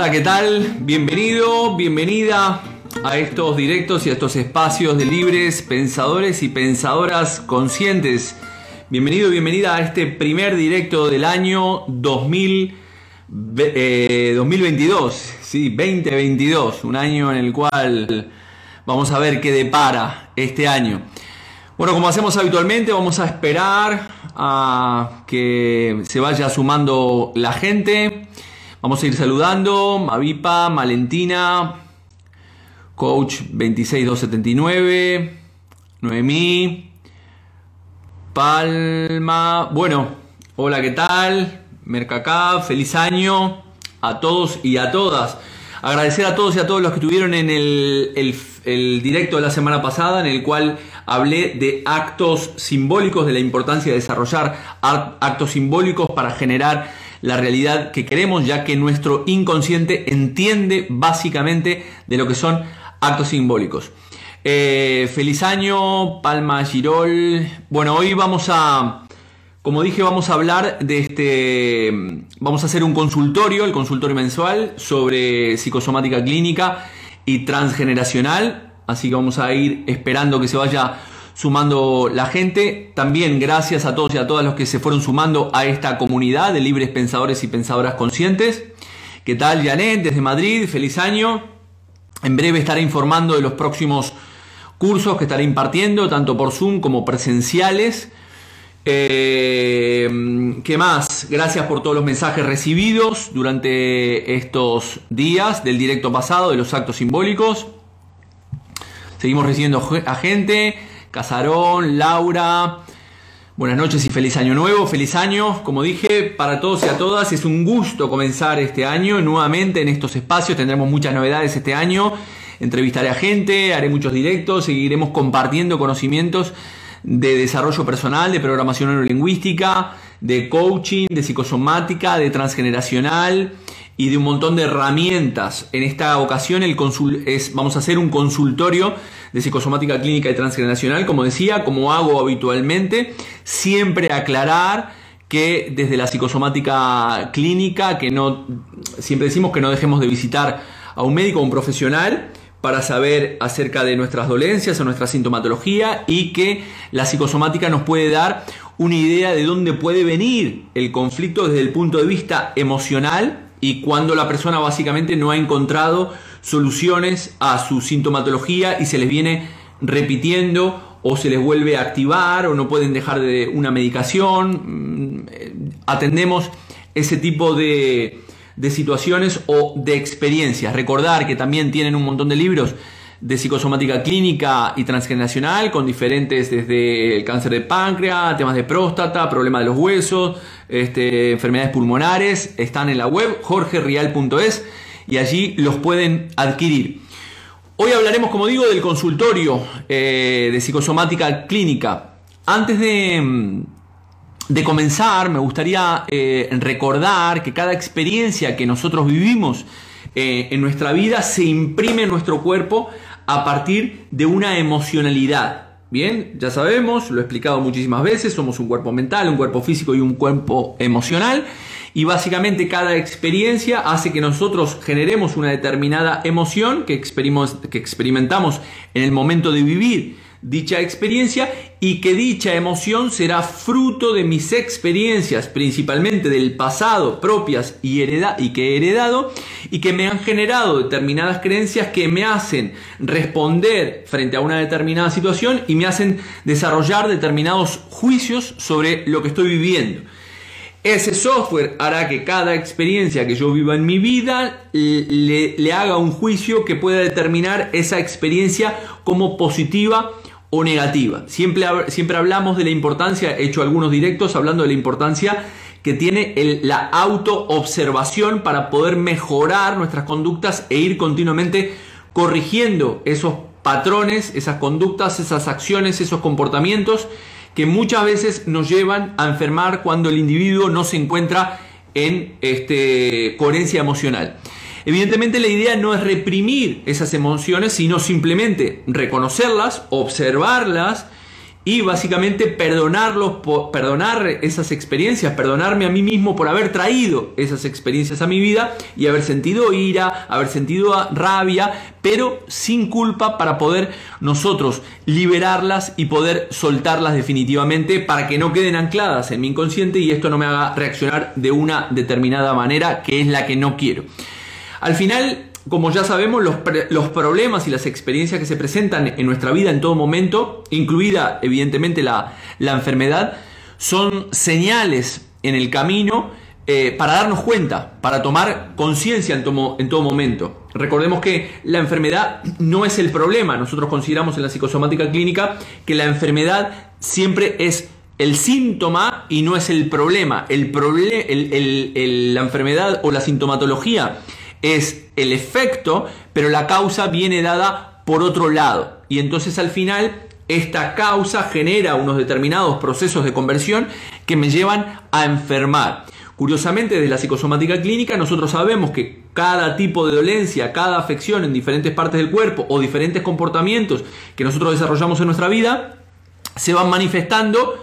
Hola, ¿qué tal? Bienvenido, bienvenida a estos directos y a estos espacios de libres pensadores y pensadoras conscientes. Bienvenido, bienvenida a este primer directo del año 2000, 2022, eh, sí, 2022, un año en el cual vamos a ver qué depara este año. Bueno, como hacemos habitualmente, vamos a esperar a que se vaya sumando la gente. Vamos a ir saludando. Mavipa, Valentina, Coach 26279, Noemí, Palma. Bueno, hola, ¿qué tal? Mercacá, feliz año a todos y a todas. Agradecer a todos y a todos los que estuvieron en el, el directo de la semana pasada, en el cual hablé de actos simbólicos, de la importancia de desarrollar actos simbólicos para generar la realidad que queremos, ya que nuestro inconsciente entiende básicamente de lo que son actos simbólicos. Eh, feliz año, Palma Girol. Bueno, hoy vamos a, como dije, vamos a hablar de este, vamos a hacer un consultorio, el consultorio mensual sobre psicosomática clínica y transgeneracional. Así que vamos a ir esperando que se vaya sumando la gente. También gracias a todos y a todas los que se fueron sumando a esta comunidad de libres pensadores y pensadoras conscientes. ¿Qué tal, Janet? Desde Madrid, feliz año. En breve estaré informando de los próximos cursos que estaré impartiendo, tanto por Zoom como presenciales. Eh, ¿Qué más? Gracias por todos los mensajes recibidos durante estos días del directo pasado de los actos simbólicos. Seguimos recibiendo a gente. Casarón, Laura. Buenas noches y feliz año nuevo, feliz año, como dije, para todos y a todas. Es un gusto comenzar este año nuevamente en estos espacios. Tendremos muchas novedades este año. Entrevistaré a gente, haré muchos directos, seguiremos compartiendo conocimientos de desarrollo personal, de programación neurolingüística, de coaching, de psicosomática, de transgeneracional y de un montón de herramientas. En esta ocasión el es, vamos a hacer un consultorio de psicosomática clínica y transgeneracional, como decía, como hago habitualmente, siempre aclarar que desde la psicosomática clínica, que no, siempre decimos que no dejemos de visitar a un médico o un profesional para saber acerca de nuestras dolencias o nuestra sintomatología y que la psicosomática nos puede dar una idea de dónde puede venir el conflicto desde el punto de vista emocional y cuando la persona básicamente no ha encontrado soluciones a su sintomatología y se les viene repitiendo o se les vuelve a activar o no pueden dejar de una medicación. Mm, atendemos ese tipo de, de situaciones o de experiencias. Recordar que también tienen un montón de libros de psicosomática clínica y transgeneracional con diferentes desde el cáncer de páncreas, temas de próstata, problemas de los huesos, este, enfermedades pulmonares, están en la web jorgerial.es y allí los pueden adquirir. Hoy hablaremos, como digo, del consultorio eh, de psicosomática clínica. Antes de, de comenzar, me gustaría eh, recordar que cada experiencia que nosotros vivimos eh, en nuestra vida se imprime en nuestro cuerpo a partir de una emocionalidad. Bien, ya sabemos, lo he explicado muchísimas veces, somos un cuerpo mental, un cuerpo físico y un cuerpo emocional. Y básicamente cada experiencia hace que nosotros generemos una determinada emoción que, que experimentamos en el momento de vivir dicha experiencia y que dicha emoción será fruto de mis experiencias, principalmente del pasado, propias y, y que he heredado, y que me han generado determinadas creencias que me hacen responder frente a una determinada situación y me hacen desarrollar determinados juicios sobre lo que estoy viviendo. Ese software hará que cada experiencia que yo viva en mi vida le, le haga un juicio que pueda determinar esa experiencia como positiva o negativa. Siempre, siempre hablamos de la importancia, he hecho algunos directos hablando de la importancia que tiene el, la autoobservación para poder mejorar nuestras conductas e ir continuamente corrigiendo esos patrones, esas conductas, esas acciones, esos comportamientos que muchas veces nos llevan a enfermar cuando el individuo no se encuentra en este, coherencia emocional. Evidentemente la idea no es reprimir esas emociones, sino simplemente reconocerlas, observarlas y básicamente perdonarlos, perdonar esas experiencias, perdonarme a mí mismo por haber traído esas experiencias a mi vida y haber sentido ira, haber sentido rabia, pero sin culpa para poder nosotros liberarlas y poder soltarlas definitivamente para que no queden ancladas en mi inconsciente y esto no me haga reaccionar de una determinada manera que es la que no quiero. Al final, como ya sabemos, los, problemas y las experiencias que se presentan en nuestra vida en todo momento, incluida evidentemente la, enfermedad, son señales en el camino eh, para darnos cuenta, para tomar conciencia en, todo momento. Recordemos que la enfermedad no es el problema. Nosotros consideramos en la psicosomática clínica que la enfermedad siempre es el síntoma y no es el problema. El, la enfermedad o la sintomatología es el efecto, pero la causa viene dada por otro lado. Y entonces al final esta causa genera unos determinados procesos de conversión que me llevan a enfermar. Curiosamente, desde la psicosomática clínica nosotros sabemos que cada tipo de dolencia, cada afección en diferentes partes del cuerpo o diferentes comportamientos que nosotros desarrollamos en nuestra vida se van manifestando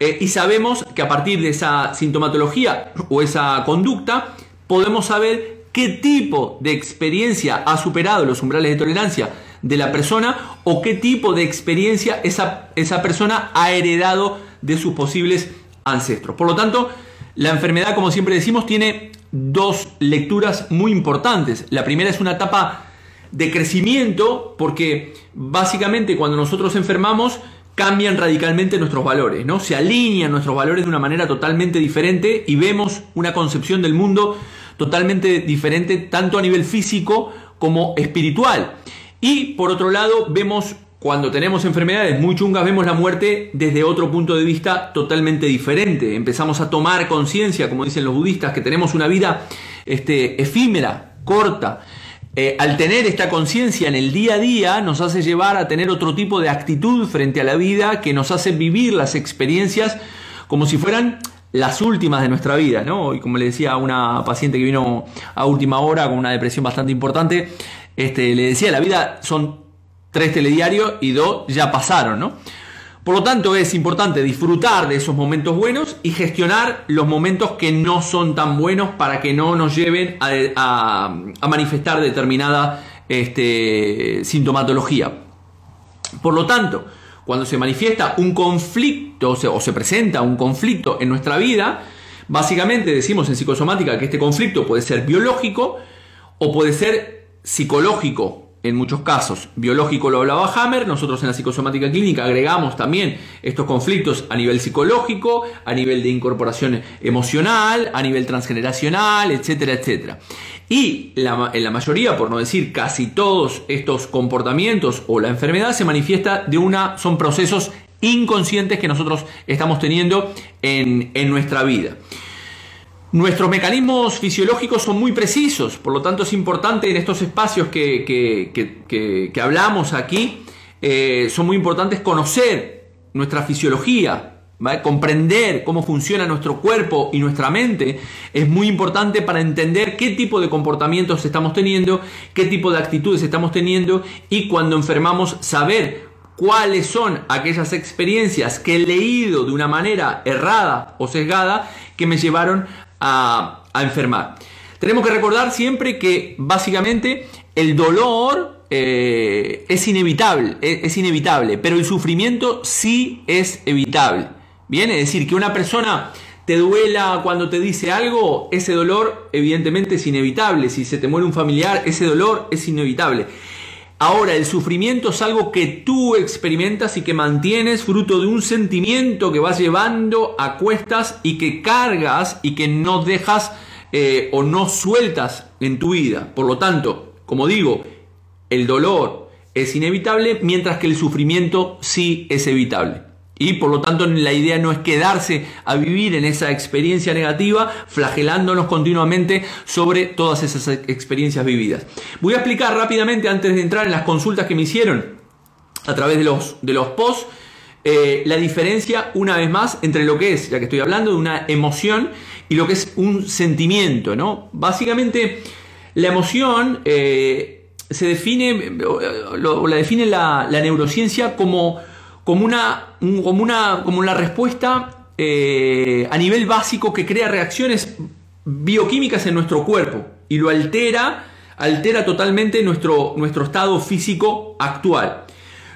eh, y sabemos que a partir de esa sintomatología o esa conducta podemos saber qué tipo de experiencia ha superado los umbrales de tolerancia de la persona o qué tipo de experiencia esa, esa persona ha heredado de sus posibles ancestros. Por lo tanto, la enfermedad, como siempre decimos, tiene dos lecturas muy importantes. La primera es una etapa de crecimiento porque básicamente cuando nosotros enfermamos cambian radicalmente nuestros valores, ¿no? Se alinean nuestros valores de una manera totalmente diferente y vemos una concepción del mundo totalmente diferente tanto a nivel físico como espiritual. Y por otro lado, vemos cuando tenemos enfermedades muy chungas, vemos la muerte desde otro punto de vista totalmente diferente. Empezamos a tomar conciencia, como dicen los budistas, que tenemos una vida este, efímera, corta. Eh, al tener esta conciencia en el día a día nos hace llevar a tener otro tipo de actitud frente a la vida que nos hace vivir las experiencias como si fueran las últimas de nuestra vida, ¿no? Y como le decía a una paciente que vino a última hora con una depresión bastante importante, este, le decía, la vida son tres telediarios y dos ya pasaron, ¿no? Por lo tanto, es importante disfrutar de esos momentos buenos y gestionar los momentos que no son tan buenos para que no nos lleven a, manifestar determinada este, sintomatología. Por lo tanto, cuando se manifiesta un conflicto o se, presenta un conflicto en nuestra vida, básicamente decimos en psicosomática que este conflicto puede ser biológico o puede ser psicológico en muchos casos. Biológico lo hablaba Hammer, nosotros en la psicosomática clínica agregamos también estos conflictos a nivel psicológico, a nivel de incorporación emocional, a nivel transgeneracional, etcétera, etcétera. Y en la mayoría, por no decir casi todos estos comportamientos o la enfermedad se manifiesta de una, son procesos inconscientes que nosotros estamos teniendo en, nuestra vida. Nuestros mecanismos fisiológicos son muy precisos, por lo tanto es importante en estos espacios que, hablamos aquí, eh, son muy importantes conocer nuestra fisiología, comprender cómo funciona nuestro cuerpo y nuestra mente es muy importante para entender qué tipo de comportamientos estamos teniendo, qué tipo de actitudes estamos teniendo y cuando enfermamos saber cuáles son aquellas experiencias que he leído de una manera errada o sesgada que me llevaron a, enfermar. Tenemos que recordar siempre que básicamente el dolor eh, es inevitable, es inevitable, pero el sufrimiento sí es evitable. Bien, es decir, que una persona te duela cuando te dice algo, ese dolor evidentemente es inevitable. Si se te muere un familiar, ese dolor es inevitable. Ahora, el sufrimiento es algo que tú experimentas y que mantienes fruto de un sentimiento que vas llevando a cuestas y que cargas y que no dejas eh, o no sueltas en tu vida. Por lo tanto, como digo, el dolor es inevitable mientras que el sufrimiento sí es evitable. Y por lo tanto la idea no es quedarse a vivir en esa experiencia negativa, flagelándonos continuamente sobre todas esas experiencias vividas. Voy a explicar rápidamente antes de entrar en las consultas que me hicieron a través de los, de los posts, eh, la diferencia una vez más entre lo que es, ya que estoy hablando de una emoción y lo que es un sentimiento. ¿no? Básicamente la emoción eh, se define, o la define la neurociencia como como una, como una, como la respuesta eh, a nivel básico que crea reacciones bioquímicas en nuestro cuerpo y lo altera, altera totalmente nuestro, nuestro estado físico actual.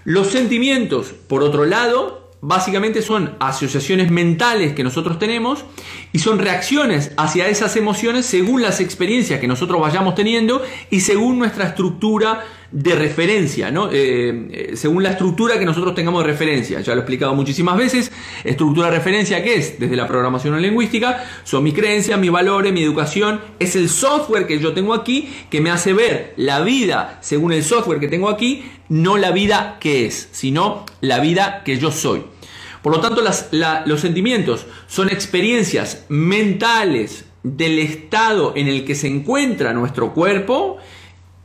Los sentimientos, por otro lado, básicamente son asociaciones mentales que nosotros tenemos y son reacciones hacia esas emociones según las experiencias que nosotros vayamos teniendo y según nuestra estructura de referencia, ¿no? Eh, eh, según la estructura que nosotros tengamos de referencia. Ya lo he explicado muchísimas veces. Estructura de referencia, ¿qué es? Desde la programación lingüística, son mis creencias, mis valores, mi educación. Es el software que yo tengo aquí que me hace ver la vida según el software que tengo aquí, no la vida que es, sino la vida que yo soy. Por lo tanto, los sentimientos son experiencias mentales del estado en el que se encuentra nuestro cuerpo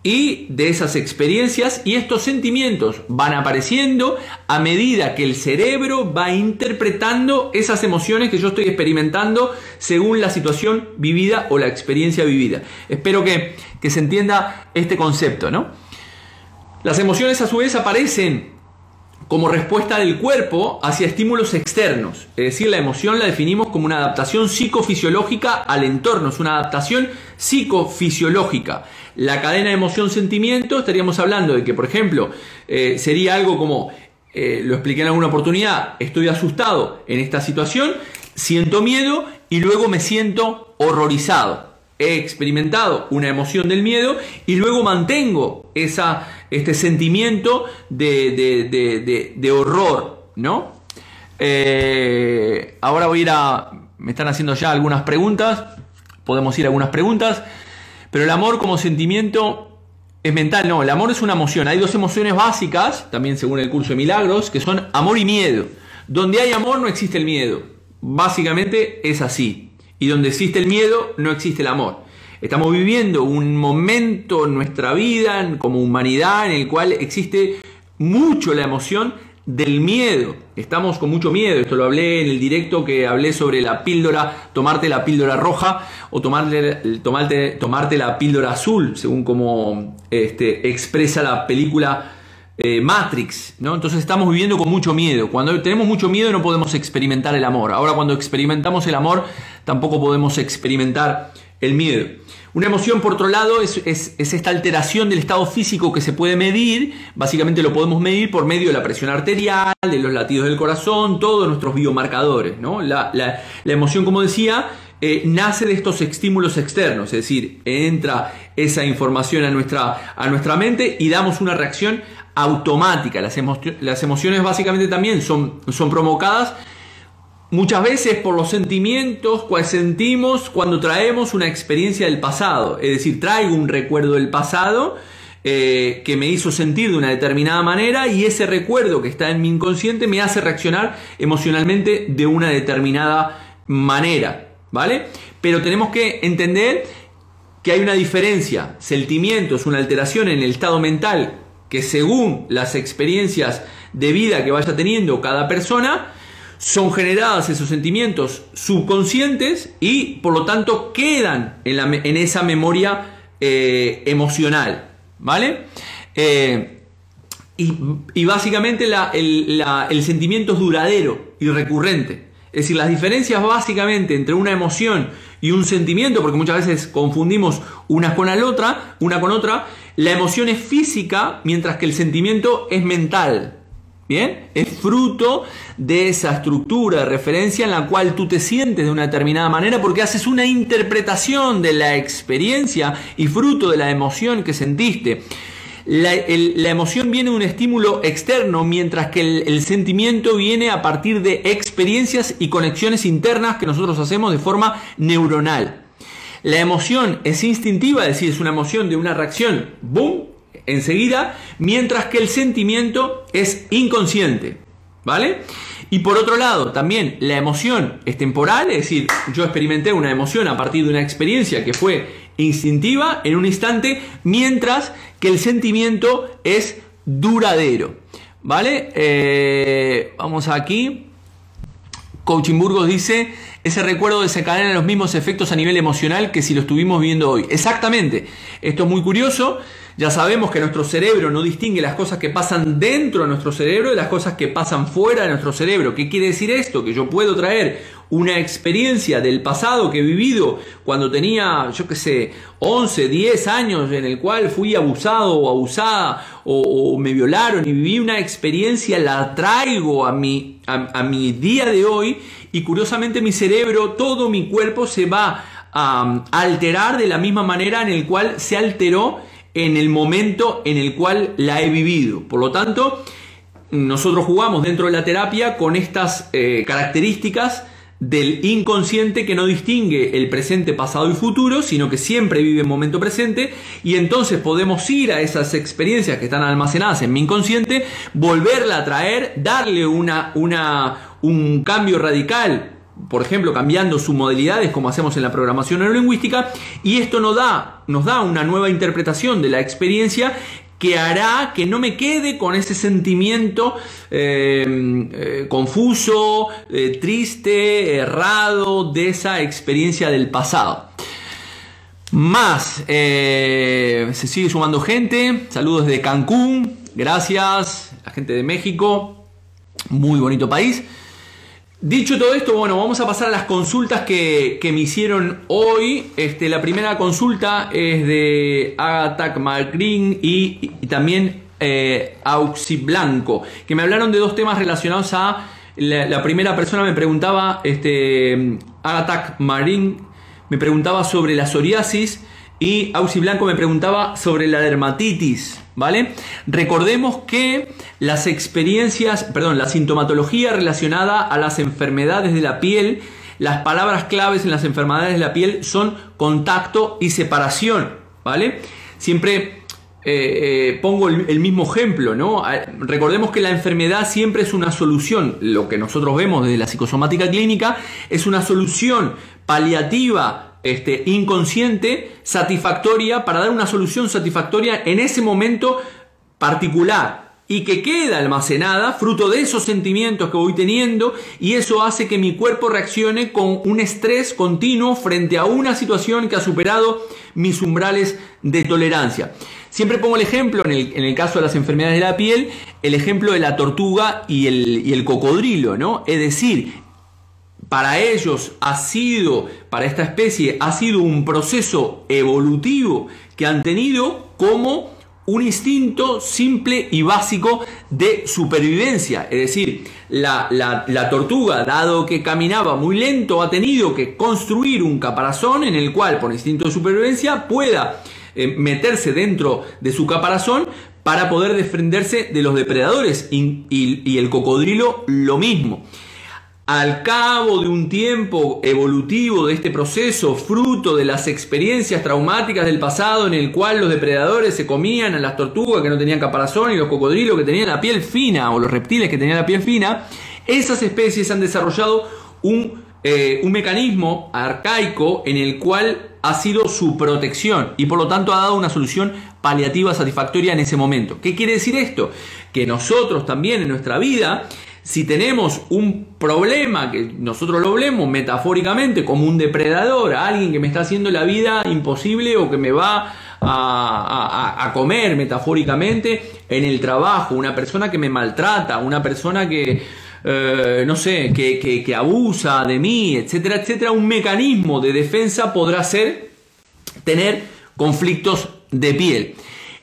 y de esas experiencias y estos sentimientos van apareciendo a medida que el cerebro va interpretando esas emociones que yo estoy experimentando según la situación vivida o la experiencia vivida. Espero que, que se entienda este concepto, ¿no? Las emociones a su vez aparecen como respuesta del cuerpo hacia estímulos externos. Es decir, la emoción la definimos como una adaptación psicofisiológica al entorno, es una adaptación psicofisiológica. La cadena de emoción-sentimiento estaríamos hablando de que, por ejemplo, eh, sería algo como, eh, lo expliqué en alguna oportunidad, estoy asustado en esta situación, siento miedo y luego me siento horrorizado he experimentado una emoción del miedo y luego mantengo esa, este sentimiento de, horror, ¿no? Eh, ahora voy a ir a... Me están haciendo ya algunas preguntas, podemos ir a algunas preguntas, pero el amor como sentimiento es mental, no, el amor es una emoción. Hay dos emociones básicas, también según el curso de milagros, que son amor y miedo. Donde hay amor no existe el miedo. Básicamente es así. Y donde existe el miedo, no existe el amor. Estamos viviendo un momento en nuestra vida como humanidad en el cual existe mucho la emoción del miedo. Estamos con mucho miedo. Esto lo hablé en el directo que hablé sobre la píldora, tomarte la píldora roja o tomarte, tomarte, tomarte la píldora azul, según como este, expresa la película eh, Matrix, ¿no? Entonces estamos viviendo con mucho miedo. Cuando tenemos mucho miedo no podemos experimentar el amor. Ahora cuando experimentamos el amor tampoco podemos experimentar el miedo. Una emoción, por otro lado, es, esta alteración del estado físico que se puede medir. Básicamente lo podemos medir por medio de la presión arterial, de los latidos del corazón, todos nuestros biomarcadores. ¿no? La, emoción, como decía, eh, nace de estos estímulos externos, es decir, entra esa información a nuestra, a nuestra mente y damos una reacción automática. Las, las emociones básicamente también son, son provocadas muchas veces por los sentimientos que sentimos cuando traemos una experiencia del pasado. Es decir, traigo un recuerdo del pasado eh, que me hizo sentir de una determinada manera y ese recuerdo que está en mi inconsciente me hace reaccionar emocionalmente de una determinada manera. ¿Vale? Pero tenemos que entender que hay una diferencia. Sentimiento es una alteración en el estado mental que según las experiencias de vida que vaya teniendo cada persona, son generadas esos sentimientos subconscientes y por lo tanto quedan en, esa memoria eh, emocional. ¿Vale? Eh, y, básicamente el, sentimiento es duradero y recurrente. Es decir, las diferencias básicamente entre una emoción y un sentimiento, porque muchas veces confundimos una con la otra, una con otra, la emoción es física, mientras que el sentimiento es mental. Bien, es fruto de esa estructura de referencia en la cual tú te sientes de una determinada manera porque haces una interpretación de la experiencia y fruto de la emoción que sentiste. La, emoción viene de un estímulo externo, mientras que el, el, sentimiento viene a partir de experiencias y conexiones internas que nosotros hacemos de forma neuronal. La emoción es instintiva, es decir, es una emoción de una reacción, boom, enseguida, mientras que el sentimiento es inconsciente. ¿Vale? Y por otro lado, también la emoción es temporal, es decir, yo experimenté una emoción a partir de una experiencia que fue instintiva en un instante, mientras que el sentimiento es duradero. ¿Vale? Eh, vamos aquí. Coaching Burgos dice, ese recuerdo desencadena los mismos efectos a nivel emocional que si lo estuvimos viendo hoy. Exactamente. Esto es muy curioso. Ya sabemos que nuestro cerebro no distingue las cosas que pasan dentro de nuestro cerebro de las cosas que pasan fuera de nuestro cerebro. ¿Qué quiere decir esto? Que yo puedo traer una experiencia del pasado que he vivido cuando tenía, yo qué sé, 11, 10 años en el cual fui abusado o abusada o, me violaron y viví una experiencia, la traigo a mi, a mi día de hoy y curiosamente mi cerebro, todo mi cuerpo se va a alterar de la misma manera en el cual se alteró en el momento en el cual la he vivido. Por lo tanto, nosotros jugamos dentro de la terapia con estas eh, características del inconsciente que no distingue el presente, pasado y futuro, sino que siempre vive en momento presente y entonces podemos ir a esas experiencias que están almacenadas en mi inconsciente, volverla a traer, darle una, una, un cambio radical por ejemplo, cambiando sus modalidades como hacemos en la programación neurolingüística, y esto nos da, nos da una nueva interpretación de la experiencia que hará que no me quede con ese sentimiento eh, eh, confuso, eh, triste, errado de esa experiencia del pasado. Más, se sigue sumando gente, saludos de Cancún, gracias, la gente de México, muy bonito país. Dicho todo esto, bueno, vamos a pasar a las consultas que, me hicieron hoy. Este, la primera consulta es de Agatha Macrin y, también eh, Auxi Blanco, que me hablaron de dos temas relacionados a. La, primera persona me preguntaba, este, Agatha Marín me preguntaba sobre la psoriasis y Auxi Blanco me preguntaba sobre la dermatitis. ¿Vale? Recordemos que las experiencias, perdón, la sintomatología relacionada a las enfermedades de la piel, las palabras claves en las enfermedades de la piel son contacto y separación, ¿vale? Siempre eh, eh, pongo el, mismo ejemplo, ¿no? Ah, recordemos que la enfermedad siempre es una solución, lo que nosotros vemos desde la psicosomática clínica es una solución paliativa este, inconsciente satisfactoria para dar una solución satisfactoria en ese momento particular y que queda almacenada fruto de esos sentimientos que voy teniendo y eso hace que mi cuerpo reaccione con un estrés continuo frente a una situación que ha superado mis umbrales de tolerancia. Siempre pongo el ejemplo, en el, caso de las enfermedades de la piel, el ejemplo de la tortuga y el, y el cocodrilo, ¿no? Es decir, para ellos ha sido, para esta especie, ha sido un proceso evolutivo que han tenido como un instinto simple y básico de supervivencia. Es decir, la, tortuga, dado que caminaba muy lento, ha tenido que construir un caparazón en el cual, por instinto de supervivencia, pueda eh, meterse dentro de su caparazón para poder defenderse de los depredadores. y el cocodrilo lo mismo. Al cabo de un tiempo evolutivo de este proceso, fruto de las experiencias traumáticas del pasado en el cual los depredadores se comían a las tortugas que no tenían caparazón y los cocodrilos que tenían la piel fina o los reptiles que tenían la piel fina, esas especies han desarrollado un, eh, un mecanismo arcaico en el cual ha sido su protección y por lo tanto ha dado una solución paliativa satisfactoria en ese momento. ¿Qué quiere decir esto? Que nosotros también en nuestra vida si tenemos un problema, que nosotros lo vemos metafóricamente como un depredador, alguien que me está haciendo la vida imposible o que me va a, comer metafóricamente en el trabajo, una persona que me maltrata, una persona que, eh, no sé, que, que abusa de mí, etcétera, etcétera, un mecanismo de defensa podrá ser tener conflictos de piel.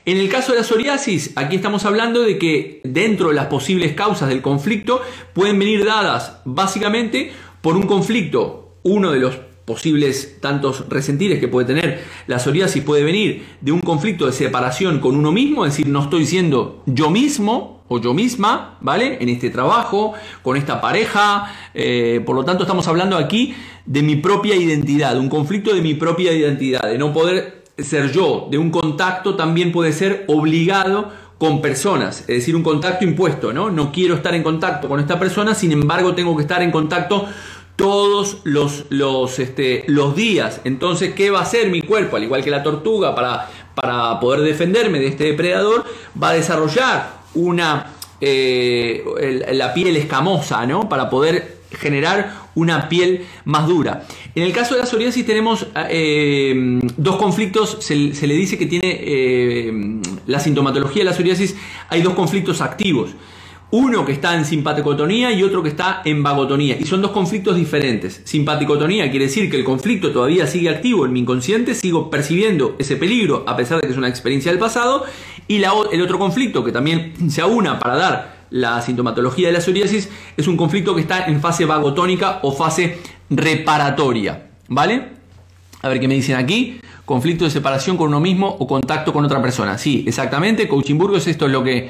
En el caso de la psoriasis, aquí estamos hablando de que dentro de las posibles causas del conflicto pueden venir dadas básicamente por un conflicto, uno de los posibles tantos resentires que puede tener la psoriasis puede venir de un conflicto de separación con uno mismo, es decir, no estoy siendo yo mismo o yo misma, ¿vale? En este trabajo, con esta pareja, eh, por lo tanto estamos hablando aquí de mi propia identidad, un conflicto de mi propia identidad, de no poder ser yo de un contacto también puede ser obligado con personas, es decir, un contacto impuesto, ¿no? No quiero estar en contacto con esta persona, sin embargo tengo que estar en contacto todos los, los, este, los días. Entonces, ¿qué va a hacer mi cuerpo? Al igual que la tortuga, para, para poder defenderme de este depredador, va a desarrollar una, eh, la piel escamosa, ¿no? Para poder generar una piel más dura. En el caso de la psoriasis tenemos eh, dos conflictos, se, le dice que tiene eh, la sintomatología de la psoriasis, hay dos conflictos activos. Uno que está en simpaticotonía y otro que está en vagotonía. Y son dos conflictos diferentes. Simpaticotonía quiere decir que el conflicto todavía sigue activo en mi inconsciente, sigo percibiendo ese peligro a pesar de que es una experiencia del pasado. Y el otro conflicto que también se aúna para dar la sintomatología de la psoriasis es un conflicto que está en fase vagotónica o fase reparatoria. ¿Vale? A ver qué me dicen aquí. Conflicto de separación con uno mismo o contacto con otra persona. Sí, exactamente. Coaching Burgos, esto es lo que.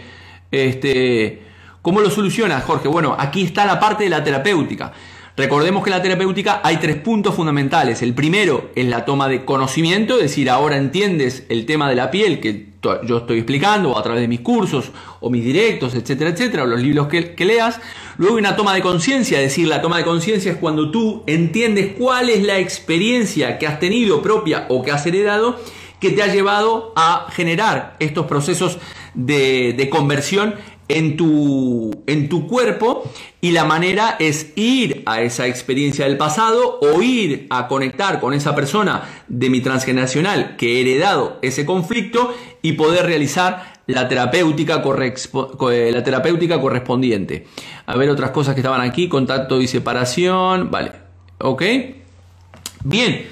Este, ¿Cómo lo soluciona, Jorge? Bueno, aquí está la parte de la terapéutica. Recordemos que en la terapéutica hay tres puntos fundamentales. El primero es la toma de conocimiento, es decir, ahora entiendes el tema de la piel que yo estoy explicando a través de mis cursos o mis directos, etcétera, etcétera, o los libros que, leas. Luego hay una toma de conciencia, es decir, la toma de conciencia es cuando tú entiendes cuál es la experiencia que has tenido propia o que has heredado que te ha llevado a generar estos procesos de, de conversión en tu, en tu cuerpo y la manera es ir a esa experiencia del pasado o ir a conectar con esa persona de mi transgeneracional que he heredado ese conflicto y poder realizar la terapéutica, eh, la terapéutica correspondiente. A ver otras cosas que estaban aquí, contacto y separación, vale, ok. Bien,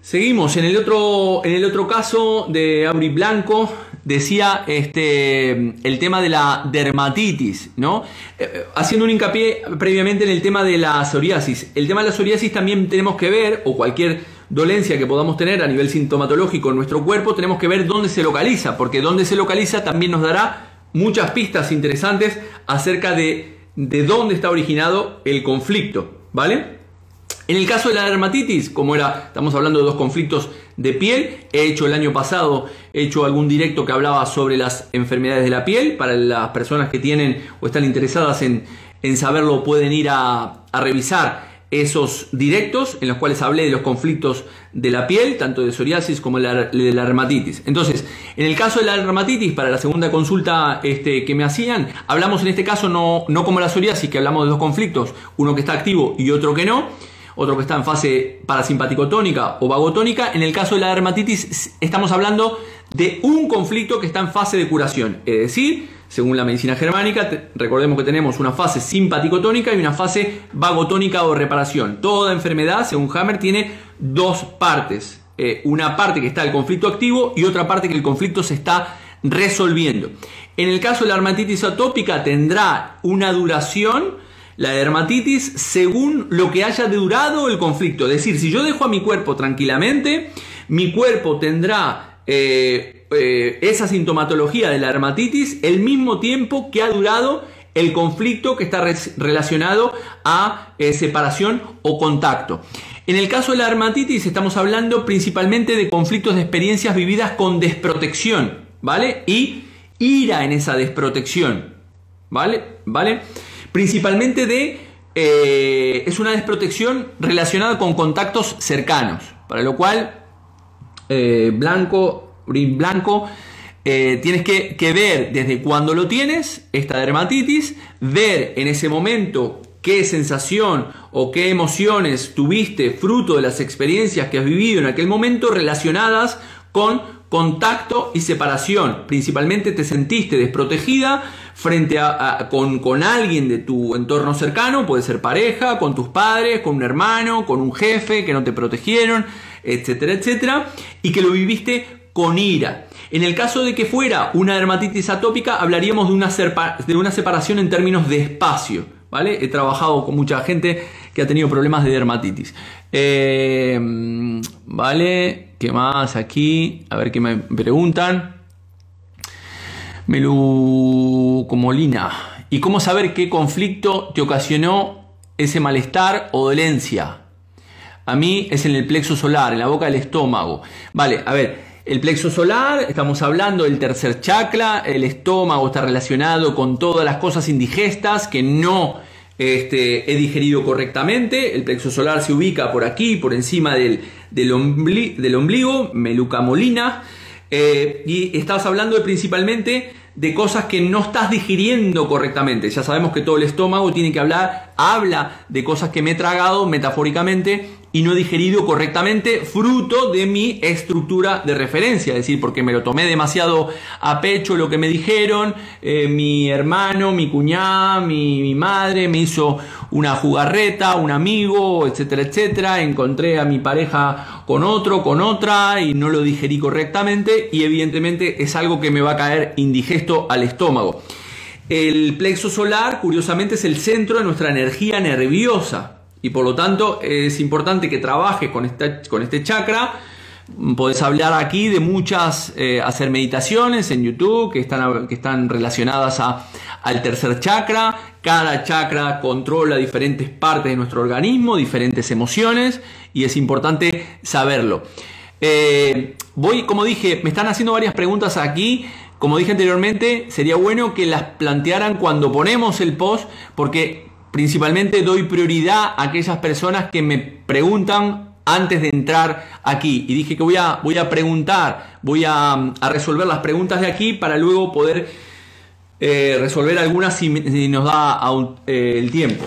seguimos. En el otro, en el otro caso de Auri Blanco decía este, el tema de la dermatitis, ¿no? Eh, eh, haciendo un hincapié previamente en el tema de la psoriasis. El tema de la psoriasis también tenemos que ver, o cualquier dolencia que podamos tener a nivel sintomatológico en nuestro cuerpo, tenemos que ver dónde se localiza, porque dónde se localiza también nos dará muchas pistas interesantes acerca de, de dónde está originado el conflicto, ¿vale? En el caso de la dermatitis, como era, estamos hablando de dos conflictos de piel, he hecho el año pasado, he hecho algún directo que hablaba sobre las enfermedades de la piel, para las personas que tienen o están interesadas en, saberlo pueden ir a, revisar esos directos en los cuales hablé de los conflictos de la piel, tanto de psoriasis como de la dermatitis. Entonces, en el caso de la dermatitis, para la segunda consulta este, que me hacían, hablamos en este caso no, no como la psoriasis, que hablamos de dos conflictos, uno que está activo y otro que no, otro que está en fase parasimpaticotónica o vagotónica. En el caso de la dermatitis estamos hablando de un conflicto que está en fase de curación, es decir, según la medicina germánica, recordemos que tenemos una fase simpaticotónica y una fase vagotónica o reparación. Toda enfermedad, según Hammer, tiene dos partes. Eh, una parte que está el conflicto activo y otra parte que el conflicto se está resolviendo. En el caso de la dermatitis atópica tendrá una duración la dermatitis según lo que haya durado el conflicto. Es decir, si yo dejo a mi cuerpo tranquilamente, mi cuerpo tendrá eh, eh, esa sintomatología de la dermatitis el mismo tiempo que ha durado el conflicto que está relacionado a eh, separación o contacto. En el caso de la dermatitis estamos hablando principalmente de conflictos de experiencias vividas con desprotección, ¿vale? Y ira en esa desprotección, ¿vale? ¿Vale? Principalmente de... Eh, es una desprotección relacionada con contactos cercanos, para lo cual eh, blanco, blanco, eh, tienes que, que, ver desde cuándo lo tienes, esta dermatitis, ver en ese momento qué sensación o qué emociones tuviste fruto de las experiencias que has vivido en aquel momento relacionadas con contacto y separación. Principalmente te sentiste desprotegida frente a, con, alguien de tu entorno cercano, puede ser pareja, con tus padres, con un hermano, con un jefe que no te protegieron, etcétera, etcétera, y que lo viviste con ira. En el caso de que fuera una dermatitis atópica, hablaríamos de una, de una separación en términos de espacio. ¿Vale? He trabajado con mucha gente que ha tenido problemas de dermatitis. Eh, ¿Vale? ¿Qué más aquí? A ver qué me preguntan. Melucomolina. ¿Y cómo saber qué conflicto te ocasionó ese malestar o dolencia? A mí es en el plexo solar, en la boca del estómago. Vale, a ver, el plexo solar, estamos hablando del tercer chakra, el estómago está relacionado con todas las cosas indigestas que no este, he digerido correctamente. El plexo solar se ubica por aquí, por encima del, del, ombligo, melucamolina. Eh, y estamos hablando principalmente de cosas que no estás digiriendo correctamente. Ya sabemos que todo el estómago tiene que hablar habla de cosas que me he tragado metafóricamente y no he digerido correctamente, fruto de mi estructura de referencia, es decir, porque me lo tomé demasiado a pecho lo que me dijeron, eh, mi hermano, mi cuñada, mi, mi, madre me hizo una jugarreta, un amigo, etcétera, etcétera, encontré a mi pareja con otro, con otra y no lo digerí correctamente y evidentemente es algo que me va a caer indigesto al estómago. El plexo solar, curiosamente, es el centro de nuestra energía nerviosa. Y por lo tanto es importante que trabajes con, con este chakra. Podés hablar aquí de muchas, eh, hacer meditaciones en YouTube que están, que están relacionadas a, al tercer chakra. Cada chakra controla diferentes partes de nuestro organismo, diferentes emociones y es importante saberlo. Eh, voy, como dije, me están haciendo varias preguntas aquí. Como dije anteriormente, sería bueno que las plantearan cuando ponemos el post porque Principalmente doy prioridad a aquellas personas que me preguntan antes de entrar aquí. Y dije que voy a, voy a preguntar, voy a, resolver las preguntas de aquí para luego poder eh, resolver algunas si, nos da eh, el tiempo.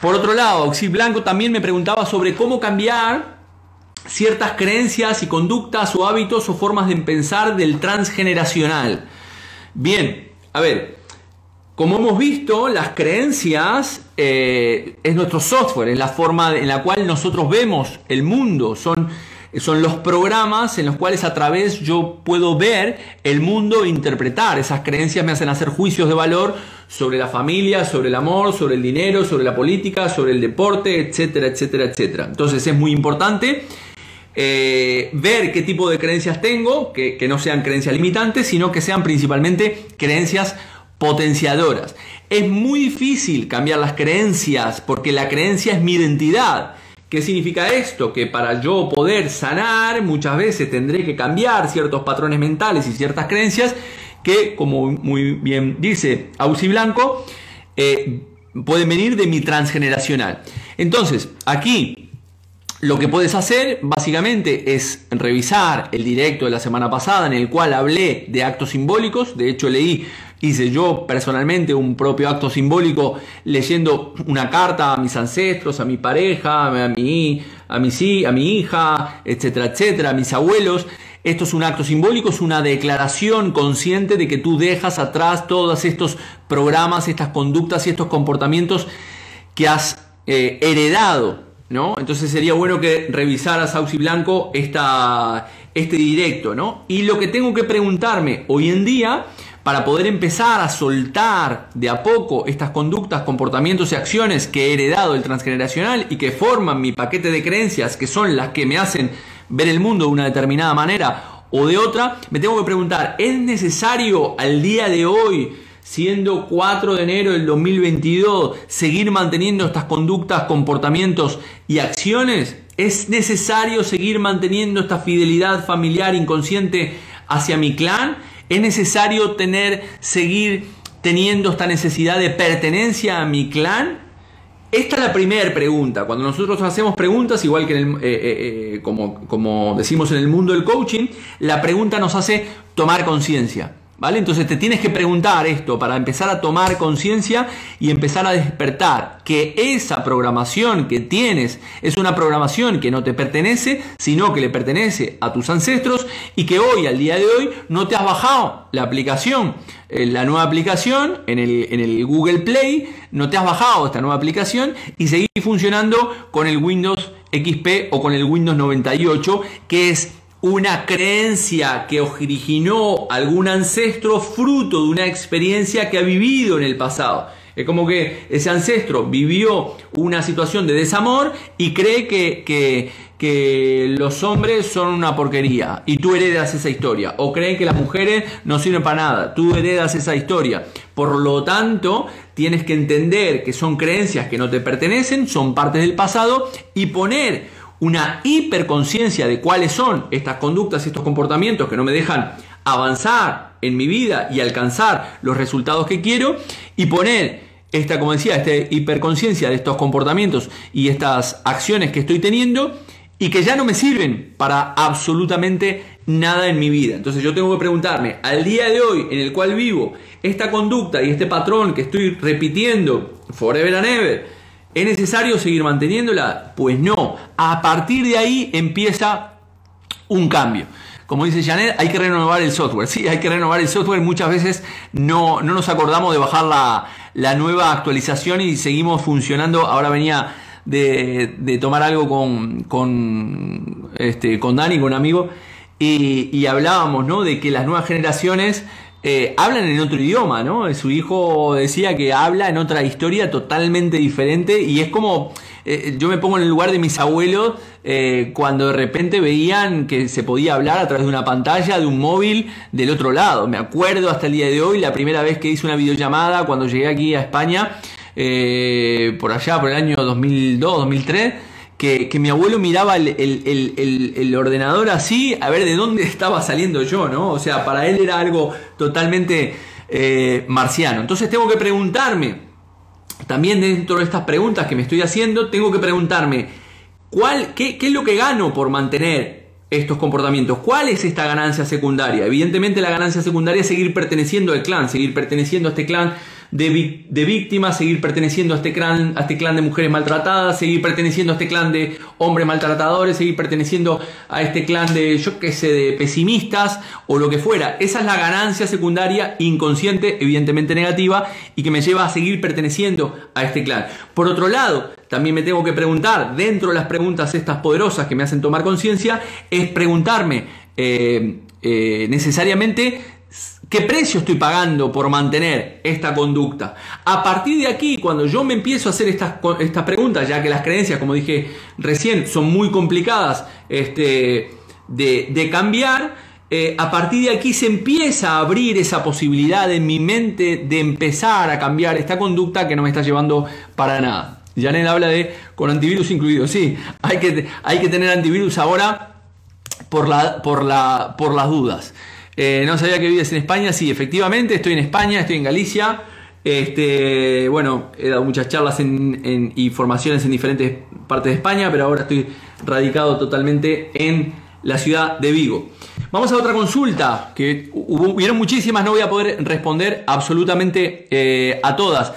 Por otro lado, Oxy Blanco también me preguntaba sobre cómo cambiar ciertas creencias y conductas o hábitos o formas de pensar del transgeneracional. Bien, a ver, como hemos visto, las creencias eh, es nuestro software, es la forma en la cual nosotros vemos el mundo, son, son los programas en los cuales a través yo puedo ver el mundo e interpretar. Esas creencias me hacen hacer juicios de valor sobre la familia, sobre el amor, sobre el dinero, sobre la política, sobre el deporte, etcétera, etcétera, etcétera. Entonces es muy importante eh, ver qué tipo de creencias tengo, que, que no sean creencias limitantes, sino que sean principalmente creencias potenciadoras. Es muy difícil cambiar las creencias porque la creencia es mi identidad. ¿Qué significa esto? Que para yo poder sanar muchas veces tendré que cambiar ciertos patrones mentales y ciertas creencias que, como muy bien dice Ausi Blanco, eh, pueden venir de mi transgeneracional. Entonces, aquí lo que puedes hacer básicamente es revisar el directo de la semana pasada en el cual hablé de actos simbólicos. De hecho, leí hice yo personalmente un propio acto simbólico leyendo una carta a mis ancestros, a mi pareja, a mi, a a mi hija, etcétera, etcétera, a mis abuelos. Esto es un acto simbólico, es una declaración consciente de que tú dejas atrás todos estos programas, estas conductas y estos comportamientos que has eh, heredado, ¿no? Entonces sería bueno que revisaras, Auxi Blanco, esta, este directo, ¿no? Y lo que tengo que preguntarme hoy en día para poder empezar a soltar de a poco estas conductas, comportamientos y acciones que he heredado del transgeneracional y que forman mi paquete de creencias, que son las que me hacen ver el mundo de una determinada manera o de otra, me tengo que preguntar, ¿es necesario al día de hoy, siendo 4 de enero del 2022, seguir manteniendo estas conductas, comportamientos y acciones? ¿Es necesario seguir manteniendo esta fidelidad familiar inconsciente hacia mi clan? ¿Es necesario tener, seguir teniendo esta necesidad de pertenencia a mi clan? Esta es la primera pregunta. Cuando nosotros hacemos preguntas, igual que eh, eh, eh, como, como decimos en el mundo del coaching, la pregunta nos hace tomar conciencia. ¿Vale? Entonces te tienes que preguntar esto para empezar a tomar conciencia y empezar a despertar que esa programación que tienes es una programación que no te pertenece, sino que le pertenece a tus ancestros y que hoy, al día de hoy, no te has bajado la aplicación, eh, la nueva aplicación en el, en el Google Play, no te has bajado esta nueva aplicación y seguís funcionando con el Windows XP o con el Windows 98, que es una creencia que originó algún ancestro fruto de una experiencia que ha vivido en el pasado. Es como que ese ancestro vivió una situación de desamor y cree que, que, que, los hombres son una porquería y tú heredas esa historia. O creen que las mujeres no sirven para nada, tú heredas esa historia. Por lo tanto, tienes que entender que son creencias que no te pertenecen, son partes del pasado y poner una hiperconciencia de cuáles son estas conductas y estos comportamientos que no me dejan avanzar en mi vida y alcanzar los resultados que quiero y poner esta, como decía, esta hiperconciencia de estos comportamientos y estas acciones que estoy teniendo y que ya no me sirven para absolutamente nada en mi vida. Entonces yo tengo que preguntarme, al día de hoy en el cual vivo, esta conducta y este patrón que estoy repitiendo forever and ever, ¿Es necesario seguir manteniéndola? Pues no. A partir de ahí empieza un cambio. Como dice Janet, hay que renovar el software. Sí, hay que renovar el software. Muchas veces no, no nos acordamos de bajar la, la, nueva actualización y seguimos funcionando. Ahora venía de, de tomar algo con, con, este, con Dani, con un amigo, y, y hablábamos ¿no? de que las nuevas generaciones eh, hablan en otro idioma, ¿no? Su hijo decía que habla en otra historia totalmente diferente y es como, eh, yo me pongo en el lugar de mis abuelos eh, cuando de repente veían que se podía hablar a través de una pantalla, de un móvil del otro lado. Me acuerdo hasta el día de hoy, la primera vez que hice una videollamada cuando llegué aquí a España, por allá, por el año 2002, 2003 que, mi abuelo miraba el, ordenador así, a ver de dónde estaba saliendo yo, ¿no? O sea, para él era algo totalmente eh, marciano. Entonces tengo que preguntarme, también dentro de estas preguntas que me estoy haciendo, tengo que preguntarme, ¿cuál, qué, qué es lo que gano por mantener estos comportamientos. ¿Cuál es esta ganancia secundaria? Evidentemente la ganancia secundaria es seguir perteneciendo al clan, seguir perteneciendo a este clan de, víctimas, seguir perteneciendo a este, clan, a este clan de mujeres maltratadas, seguir perteneciendo a este clan de hombres maltratadores, seguir perteneciendo a este clan de, yo qué sé, de pesimistas o lo que fuera. Esa es la ganancia secundaria inconsciente, evidentemente negativa, y que me lleva a seguir perteneciendo a este clan. Por otro lado, también me tengo que preguntar, dentro de las preguntas estas poderosas que me hacen tomar conciencia, es preguntarme eh, eh, necesariamente ¿Qué precio estoy pagando por mantener esta conducta? A partir de aquí, cuando yo me empiezo a hacer estas, estas preguntas, ya que las creencias, como dije recién, son muy complicadas este, de, cambiar, eh, a partir de aquí se empieza a abrir esa posibilidad en mi mente de empezar a cambiar esta conducta que no me está llevando para nada. Janet habla de con antivirus incluido. Sí, hay que, hay que tener antivirus ahora por, la, por, la, por las dudas. Eh, no sabía que vives en España. Sí, efectivamente, estoy en España, estoy en Galicia. Este, bueno, he dado muchas charlas en, y formaciones en diferentes partes de España, pero ahora estoy radicado totalmente en la ciudad de Vigo. Vamos a otra consulta, que hubieron muchísimas, no voy a poder responder absolutamente eh, a todas.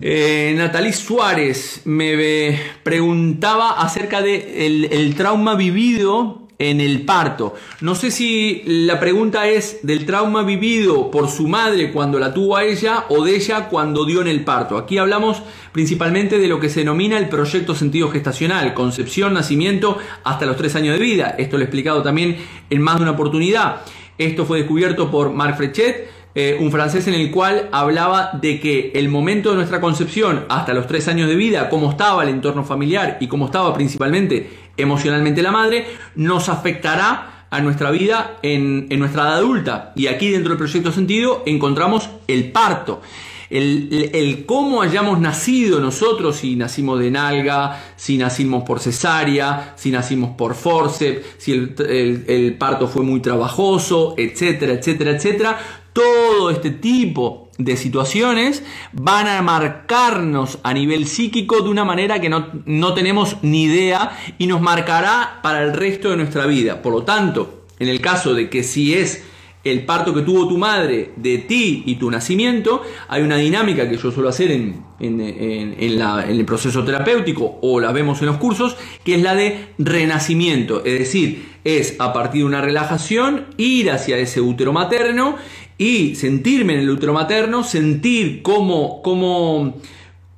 Eh, Natalie Suárez me preguntaba acerca del de el trauma vivido en el parto. No sé si la pregunta es del trauma vivido por su madre cuando la tuvo a ella o de ella cuando dio en el parto. Aquí hablamos principalmente de lo que se denomina el proyecto sentido gestacional, concepción, nacimiento hasta los tres años de vida. Esto lo he explicado también en más de una oportunidad. Esto fue descubierto por Marc Frechet, eh, un francés en el cual hablaba de que el momento de nuestra concepción hasta los tres años de vida, cómo estaba el entorno familiar y cómo estaba principalmente emocionalmente la madre, nos afectará a nuestra vida en, nuestra edad adulta. Y aquí dentro del proyecto sentido encontramos el parto. El, cómo hayamos nacido nosotros, si nacimos de nalga, si nacimos por cesárea, si nacimos por forceps, si el, el parto fue muy trabajoso, etcétera, etcétera, etcétera. Todo este tipo de situaciones van a marcarnos a nivel psíquico de una manera que no, no, tenemos ni idea y nos marcará para el resto de nuestra vida. Por lo tanto, en el caso de que si es el parto que tuvo tu madre de ti y tu nacimiento, hay una dinámica que yo suelo hacer en, en, el proceso terapéutico o la vemos en los cursos, que es la de renacimiento. Es decir, es a partir de una relajación ir hacia ese útero materno y sentirme en el útero materno, sentir cómo, cómo,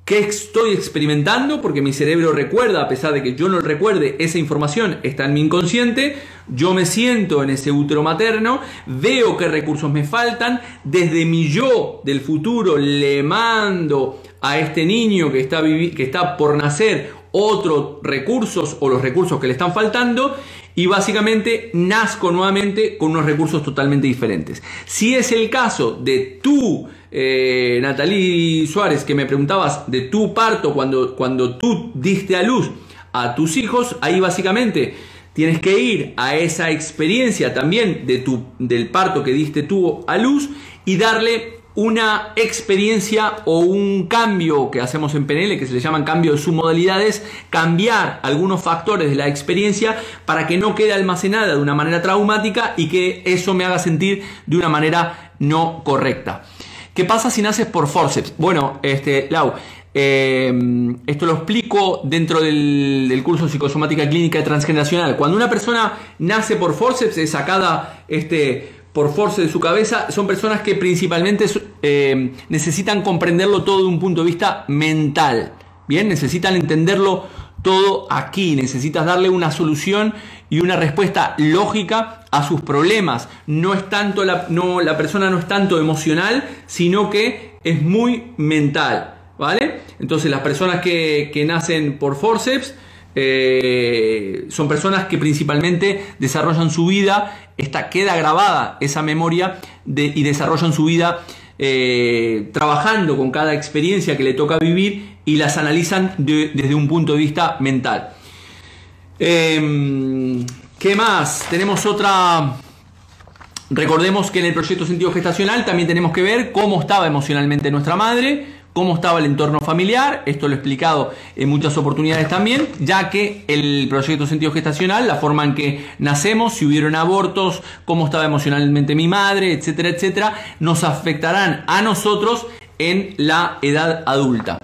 qué estoy experimentando, porque mi cerebro recuerda, a pesar de que yo no recuerde, esa información está en mi inconsciente, yo me siento en ese útero materno, veo qué recursos me faltan, desde mi yo del futuro le mando a este niño que está, que está por nacer otros recursos o los recursos que le están faltando y básicamente nazco nuevamente con unos recursos totalmente diferentes. Si es el caso de tu, eh, Natalie Suárez, que me preguntabas de tu parto cuando, cuando tú diste a luz a tus hijos, ahí básicamente tienes que ir a esa experiencia también de tu, del parto que diste tú a luz y darle una experiencia o un cambio que hacemos en PNL, que se le llaman cambio de submodalidades, cambiar algunos factores de la experiencia para que no quede almacenada de una manera traumática y que eso me haga sentir de una manera no correcta. ¿Qué pasa si naces por forceps? Bueno, este, Lau, Eh, esto lo explico dentro del, del, curso Psicosomática Clínica Transgeneracional. Cuando una persona nace por forceps, es sacada este, por force de su cabeza, son personas que principalmente eh, necesitan comprenderlo todo de un punto de vista mental. Bien, necesitan entenderlo todo aquí, necesitas darle una solución y una respuesta lógica a sus problemas. No es tanto la, no, la persona no es tanto emocional, sino que es muy mental. ¿Vale? Entonces las personas que, nacen por forceps eh, son personas que principalmente desarrollan su vida, esta, queda grabada esa memoria y desarrollan su vida eh, trabajando con cada experiencia que le toca vivir y las analizan desde un punto de vista mental. Em, ¿Qué más? Tenemos otra... Recordemos que en el proyecto sentido gestacional también tenemos que ver cómo estaba emocionalmente nuestra madre, cómo estaba el entorno familiar, esto lo he explicado en muchas oportunidades también, ya que el proyecto sentido gestacional, la forma en que nacemos, si hubieron abortos, cómo estaba emocionalmente mi madre, etcétera, etcétera, nos afectarán a nosotros en la edad adulta.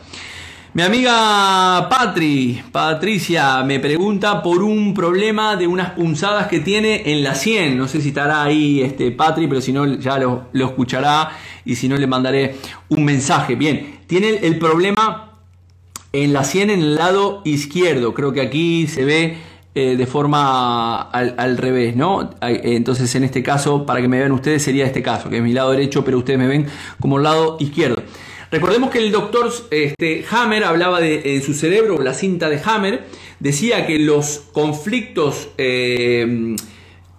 Mi amiga Patri, Patricia, me pregunta por un problema de unas punzadas que tiene en la 100. No sé si estará ahí este Patri, pero si no ya lo, escuchará y si no le mandaré un mensaje. Bien, tiene el, problema en la 100 en el lado izquierdo. Creo que aquí se ve eh, de forma al, al, revés, ¿no? Entonces en este caso, para que me vean ustedes, sería este caso, que es mi lado derecho, pero ustedes me ven como el lado izquierdo. Recordemos que el doctor este, Hammer hablaba de su cerebro, la cinta de Hammer, decía que los conflictos eh,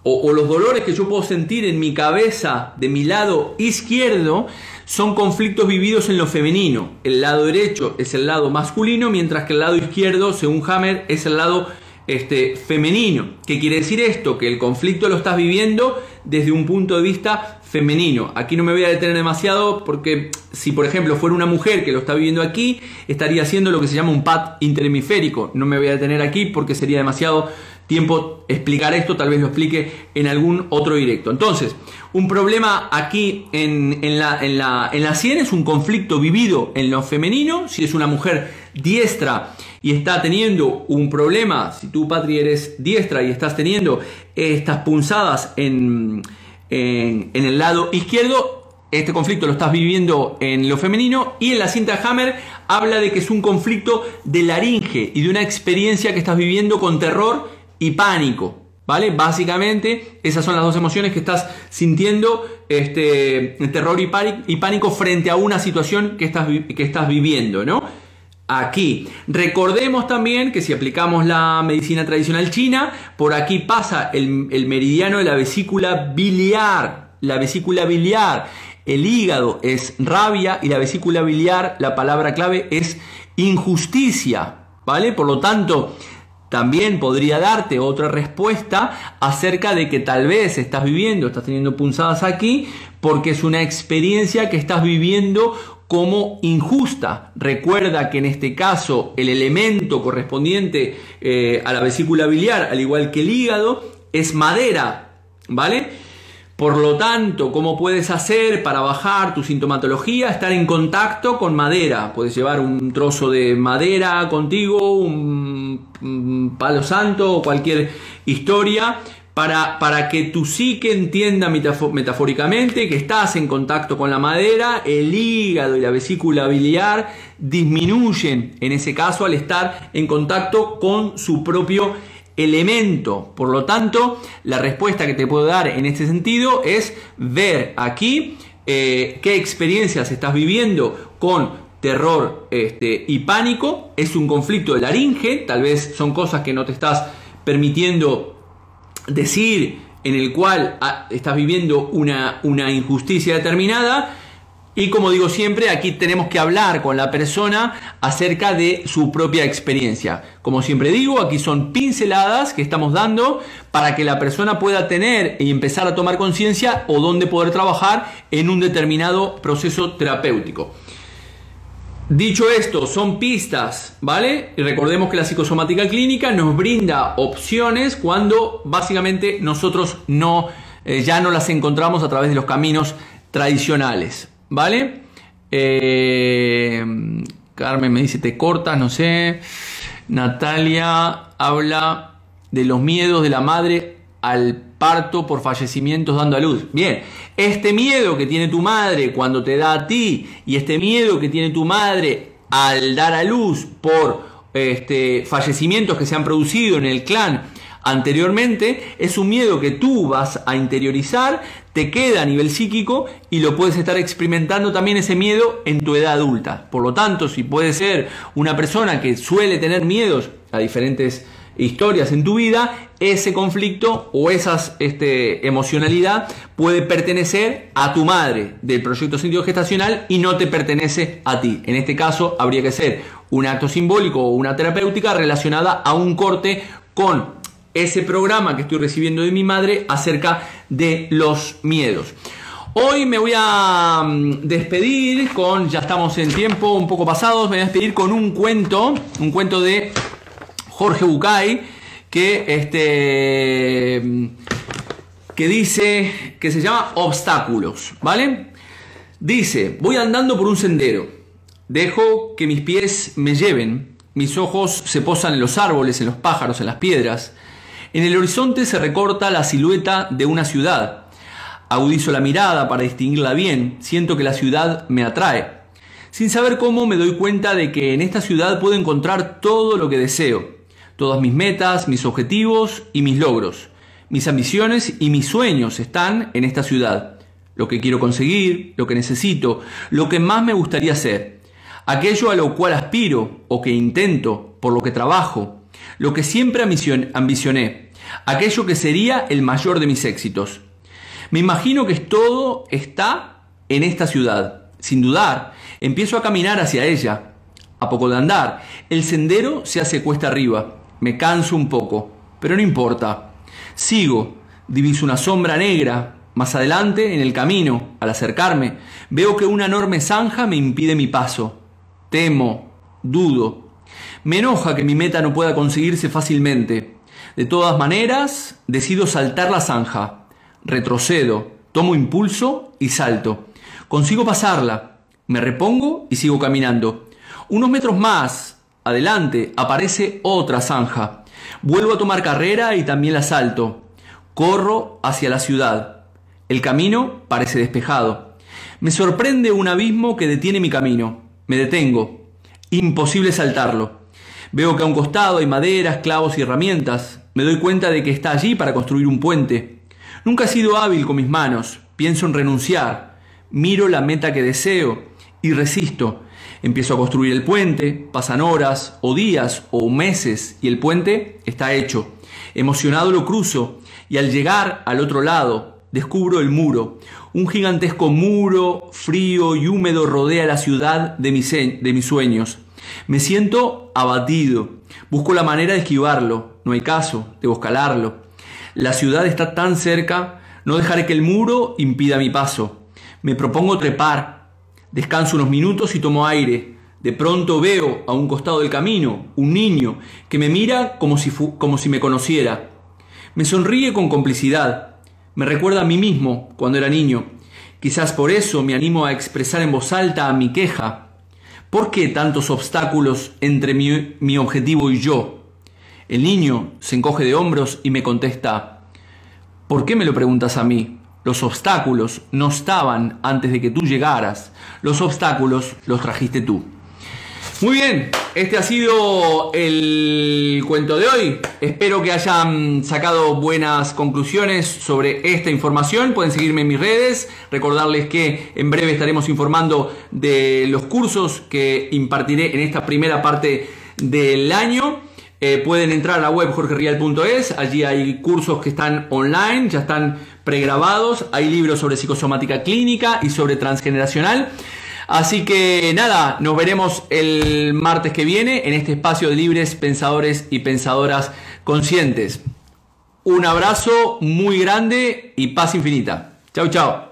o, los dolores que yo puedo sentir en mi cabeza de mi lado izquierdo son conflictos vividos en lo femenino. El lado derecho es el lado masculino, mientras que el lado izquierdo, según Hammer, es el lado este, femenino. ¿Qué quiere decir esto? Que el conflicto lo estás viviendo desde un punto de vista femenino. Aquí no me voy a detener demasiado porque si por ejemplo fuera una mujer que lo está viviendo aquí, estaría haciendo lo que se llama un pad interhemisférico. No me voy a detener aquí porque sería demasiado tiempo explicar esto, tal vez lo explique en algún otro directo. Entonces, un problema aquí en, la, en, la, en la 100 es un conflicto vivido en lo femenino, si es una mujer diestra y está teniendo un problema, si tú, Patri, eres diestra y estás teniendo estas punzadas en en, el lado izquierdo. Este conflicto lo estás viviendo en lo femenino y en la cinta Hammer habla de que es un conflicto de laringe y de una experiencia que estás viviendo con terror y pánico. ¿Vale? Básicamente, esas son las dos emociones que estás sintiendo, este, terror y pánico, frente a una situación que estás, que estás viviendo, ¿no? Aquí. Recordemos también que si aplicamos la medicina tradicional china, por aquí pasa el, meridiano de la vesícula biliar. La vesícula biliar, el hígado es rabia y la vesícula biliar, la palabra clave es injusticia. ¿Vale? Por lo tanto, también podría darte otra respuesta acerca de que tal vez estás viviendo, estás teniendo punzadas aquí, porque es una experiencia que estás viviendo como injusta. Recuerda que en este caso el elemento correspondiente eh, a la vesícula biliar, al igual que el hígado, es madera, ¿vale? Por lo tanto, ¿cómo puedes hacer para bajar tu sintomatología? Estar en contacto con madera. Puedes llevar un trozo de madera contigo, un palo santo o cualquier historia para, que tu psique entienda metafóricamente que estás en contacto con la madera, el hígado y la vesícula biliar disminuyen en ese caso al estar en contacto con su propio elemento. Por lo tanto, la respuesta que te puedo dar en este sentido es ver aquí eh, qué experiencias estás viviendo con terror este, y pánico. Es un conflicto de laringe, tal vez son cosas que no te estás permitiendo decir en el cual ah, estás viviendo una, una injusticia determinada. Y como digo siempre, aquí tenemos que hablar con la persona acerca de su propia experiencia. Como siempre digo, aquí son pinceladas que estamos dando para que la persona pueda tener y empezar a tomar conciencia o dónde poder trabajar en un determinado proceso terapéutico. Dicho esto, son pistas, ¿vale? Y recordemos que la psicosomática clínica nos brinda opciones cuando básicamente nosotros no, eh, ya no las encontramos a través de los caminos tradicionales, ¿vale? Eh, Carmen me dice, te cortas, no sé. Natalia habla de los miedos de la madre al parto por fallecimientos dando a luz. Bien, este miedo que tiene tu madre cuando te da a ti y este miedo que tiene tu madre al dar a luz por este, fallecimientos que se han producido en el clan anteriormente, es un miedo que tú vas a interiorizar, te queda a nivel psíquico y lo puedes estar experimentando también ese miedo en tu edad adulta. Por lo tanto, si puedes ser una persona que suele tener miedos a diferentes historias en tu vida, ese conflicto o esa este, emocionalidad puede pertenecer a tu madre del proyecto sentido gestacional y no te pertenece a ti. En este caso habría que ser un acto simbólico o una terapéutica relacionada a un corte con ese programa que estoy recibiendo de mi madre acerca de los miedos. Hoy me voy a mm, despedir con, ya estamos en tiempo un poco pasados, me voy a despedir con un cuento, un cuento de Jorge Bucay, que, este, que dice, que se llama Obstáculos, ¿vale? Dice, voy andando por un sendero, dejo que mis pies me lleven, mis ojos se posan en los árboles, en los pájaros, en las piedras, en el horizonte se recorta la silueta de una ciudad, agudizo la mirada para distinguirla bien, siento que la ciudad me atrae. Sin saber cómo me doy cuenta de que en esta ciudad puedo encontrar todo lo que deseo Todas mis metas, mis objetivos y mis logros, mis ambiciones y mis sueños están en esta ciudad. Lo que quiero conseguir, lo que necesito, lo que más me gustaría hacer, aquello a lo cual aspiro o que intento, por lo que trabajo, lo que siempre ambicioné, aquello que sería el mayor de mis éxitos. Me imagino que todo está en esta ciudad. Sin dudar, empiezo a caminar hacia ella. A poco de andar, el sendero se hace cuesta arriba. Me canso un poco, pero no importa. Sigo, diviso una sombra negra. Más adelante, en el camino, al acercarme, veo que una enorme zanja me impide mi paso. Temo, dudo. Me enoja que mi meta no pueda conseguirse fácilmente. De todas maneras, decido saltar la zanja. Retrocedo, tomo impulso y salto. Consigo pasarla. Me repongo y sigo caminando. Unos metros más, Adelante aparece otra zanja. Vuelvo a tomar carrera y también la salto. Corro hacia la ciudad. El camino parece despejado. Me sorprende un abismo que detiene mi camino. Me detengo. Imposible saltarlo. Veo que a un costado hay maderas, clavos y herramientas. Me doy cuenta de que está allí para construir un puente. Nunca he sido hábil con mis manos. Pienso en renunciar. Miro la meta que deseo y resisto. Empiezo a construir el puente, pasan horas o días o meses y el puente está hecho. Emocionado lo cruzo y al llegar al otro lado descubro el muro. Un gigantesco muro frío y húmedo rodea la ciudad de mis, de mis sueños. Me siento abatido. Busco la manera de esquivarlo. No hay caso, debo escalarlo. La ciudad está tan cerca, no dejaré que el muro impida mi paso. Me propongo trepar, Descanso unos minutos y tomo aire. De pronto veo a un costado del camino un niño que me mira como si, como si me conociera. Me sonríe con complicidad. Me recuerda a mí mismo cuando era niño. Quizás por eso me animo a expresar en voz alta mi queja. ¿Por qué tantos obstáculos entre mi, mi objetivo y yo? El niño se encoge de hombros y me contesta, ¿por qué me lo preguntas a mí? Los obstáculos no estaban antes de que tú llegaras. Los obstáculos los trajiste tú. Muy bien, este ha sido el cuento de hoy. Espero que hayan sacado buenas conclusiones sobre esta información. Pueden seguirme en mis redes. Recordarles que en breve estaremos informando de los cursos que impartiré en esta primera parte del año. Eh, pueden entrar a la web jorgerial.es, allí hay cursos que están online, ya están pregrabados, hay libros sobre psicosomática clínica y sobre transgeneracional. Así que nada, nos veremos el martes que viene en este espacio de libres pensadores y pensadoras conscientes. Un abrazo muy grande y paz infinita. Chao, chao.